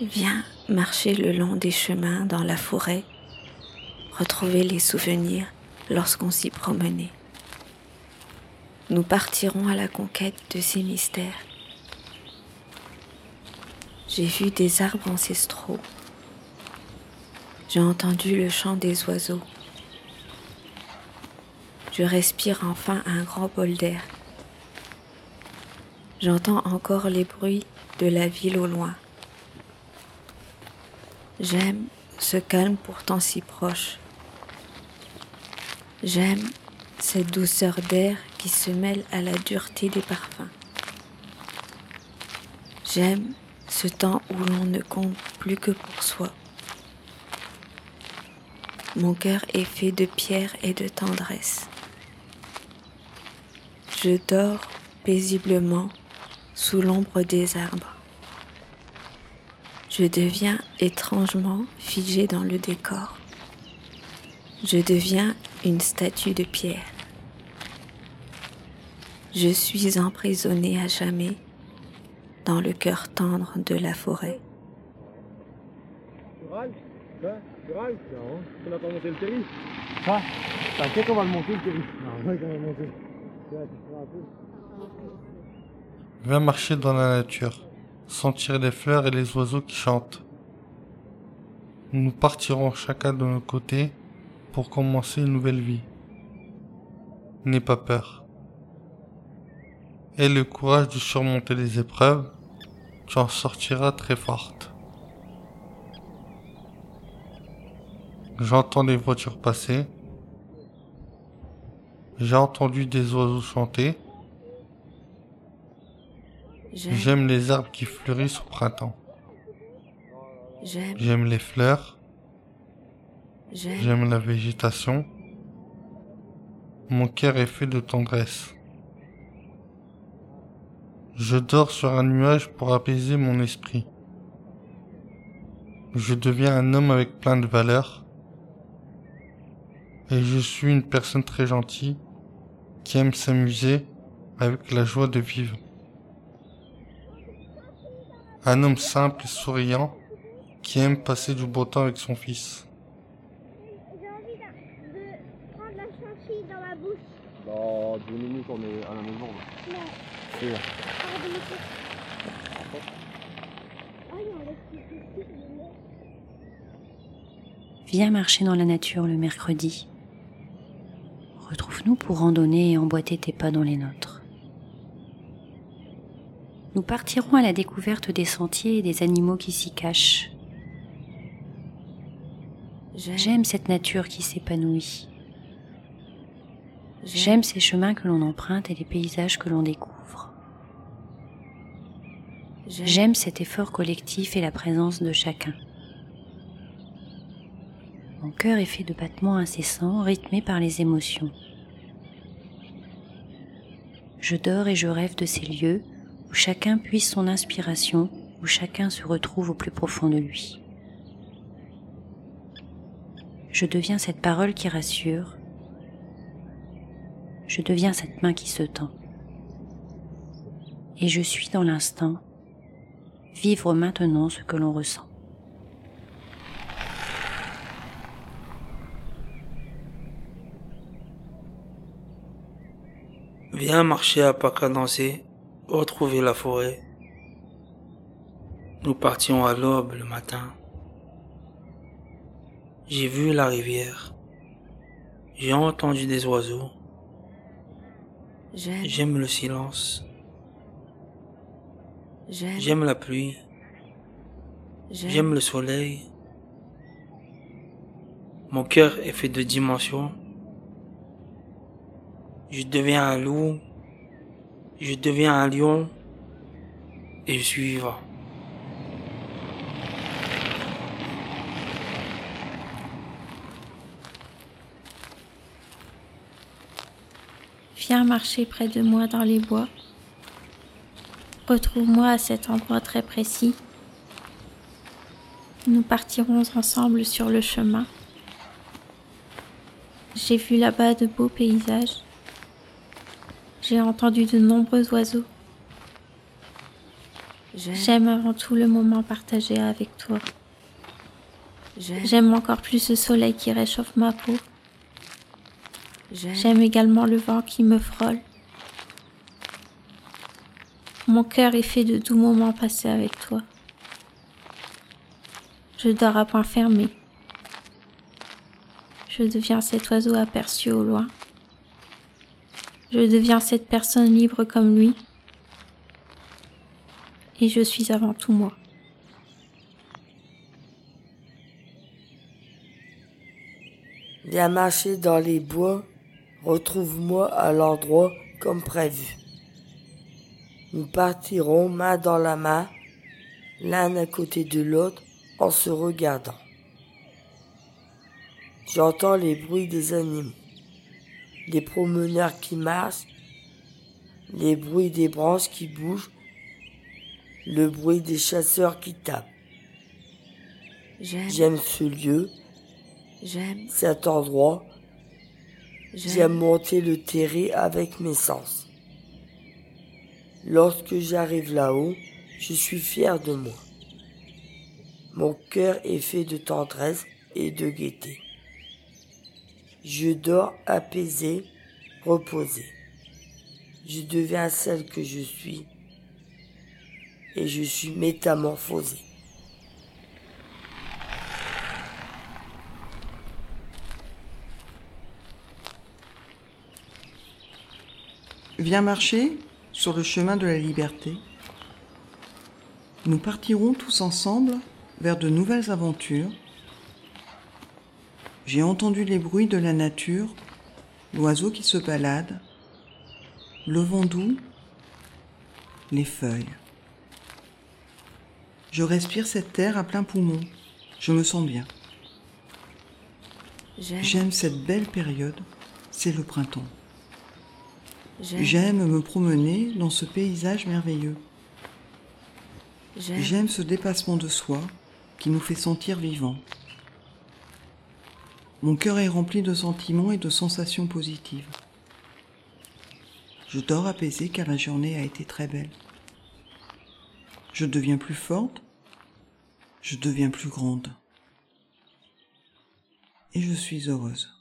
Viens marcher le long des chemins dans la forêt, retrouver les souvenirs lorsqu'on s'y promenait. Nous partirons à la conquête de ces mystères. J'ai vu des arbres ancestraux. J'ai entendu le chant des oiseaux. Je respire enfin un grand bol d'air. J'entends encore les bruits de la ville au loin. J'aime ce calme pourtant si proche. J'aime cette douceur d'air qui se mêle à la dureté des parfums. J'aime ce temps où l'on ne compte plus que pour soi. Mon cœur est fait de pierre et de tendresse. Je dors paisiblement sous l'ombre des arbres je deviens étrangement figé dans le décor. Je deviens une statue de pierre. Je suis emprisonné à jamais dans le cœur tendre de la forêt. Marcher dans la nature sentir les fleurs et les oiseaux qui chantent. Nous partirons chacun de nos côtés pour commencer une nouvelle vie. N'aie pas peur. Aie le courage de surmonter les épreuves, tu en sortiras très forte. J'entends les voitures passer. J'ai entendu des oiseaux chanter. J'aime les arbres qui fleurissent au printemps. J'aime les fleurs. J'aime la végétation. Mon cœur est fait de tendresse. Je dors sur un nuage pour apaiser mon esprit. Je deviens un homme avec plein de valeurs. Et je suis une personne très gentille qui aime s'amuser avec la joie de vivre. Un homme simple et souriant qui aime passer du beau temps avec son fils. J'ai envie de prendre la chantilly dans ma bouche. Dans 10 minutes, on est à la maison. Non. C'est Viens marcher dans la nature le mercredi. Retrouve-nous pour randonner et emboîter tes pas dans les nôtres nous partirons à la découverte des sentiers et des animaux qui s'y cachent. J'aime cette nature qui s'épanouit. J'aime ces chemins que l'on emprunte et les paysages que l'on découvre. J'aime cet effort collectif et la présence de chacun. Mon cœur est fait de battements incessants, rythmés par les émotions. Je dors et je rêve de ces lieux où chacun puise son inspiration, où chacun se retrouve au plus profond de lui. Je deviens cette parole qui rassure, je deviens cette main qui se tend. Et je suis dans l'instant, vivre maintenant ce que l'on ressent. Viens marcher à pas cadencé retrouver la forêt. Nous partions à l'aube le matin. J'ai vu la rivière. J'ai entendu des oiseaux. J'aime le silence. J'aime la pluie. J'aime le soleil. Mon cœur est fait de dimensions. Je deviens un loup je deviens un lion et je suis vivant. Viens marcher près de moi dans les bois. Retrouve-moi à cet endroit très précis. Nous partirons ensemble sur le chemin. J'ai vu là-bas de beaux paysages j'ai entendu de nombreux oiseaux. J'aime avant tout le moment partagé avec toi. J'aime encore plus ce soleil qui réchauffe ma peau. J'aime également le vent qui me frôle. Mon cœur est fait de doux moments passés avec toi. Je dors à point fermé. Je deviens cet oiseau aperçu au loin. Je deviens cette personne libre comme lui. Et je suis avant tout moi. Viens marcher dans les bois, retrouve-moi à l'endroit comme prévu. Nous partirons main dans la main, l'un à côté de l'autre, en se regardant. J'entends les bruits des animaux, les promeneurs qui marchent, les bruits des branches qui bougent, le bruit des chasseurs qui tapent. J'aime ce lieu, j'aime cet endroit, j'aime monter le terrain avec mes sens. Lorsque j'arrive là-haut, je suis fier de moi. Mon cœur est fait de tendresse et de gaieté. Je dors apaisé, reposé. Je deviens celle que je suis et je suis métamorphosé. Viens marcher sur le chemin de la liberté. Nous partirons tous ensemble vers de nouvelles aventures. J'ai entendu les bruits de la nature, l'oiseau qui se balade, le vent doux, les feuilles. Je respire cette terre à plein poumon. Je me sens bien. J'aime cette belle période, c'est le printemps. J'aime me promener dans ce paysage merveilleux. J'aime ce dépassement de soi qui nous fait sentir vivants. Mon cœur est rempli de sentiments et de sensations positives. Je dors apaisé car la journée a été très belle. Je deviens plus forte, je deviens plus grande. Et je suis heureuse.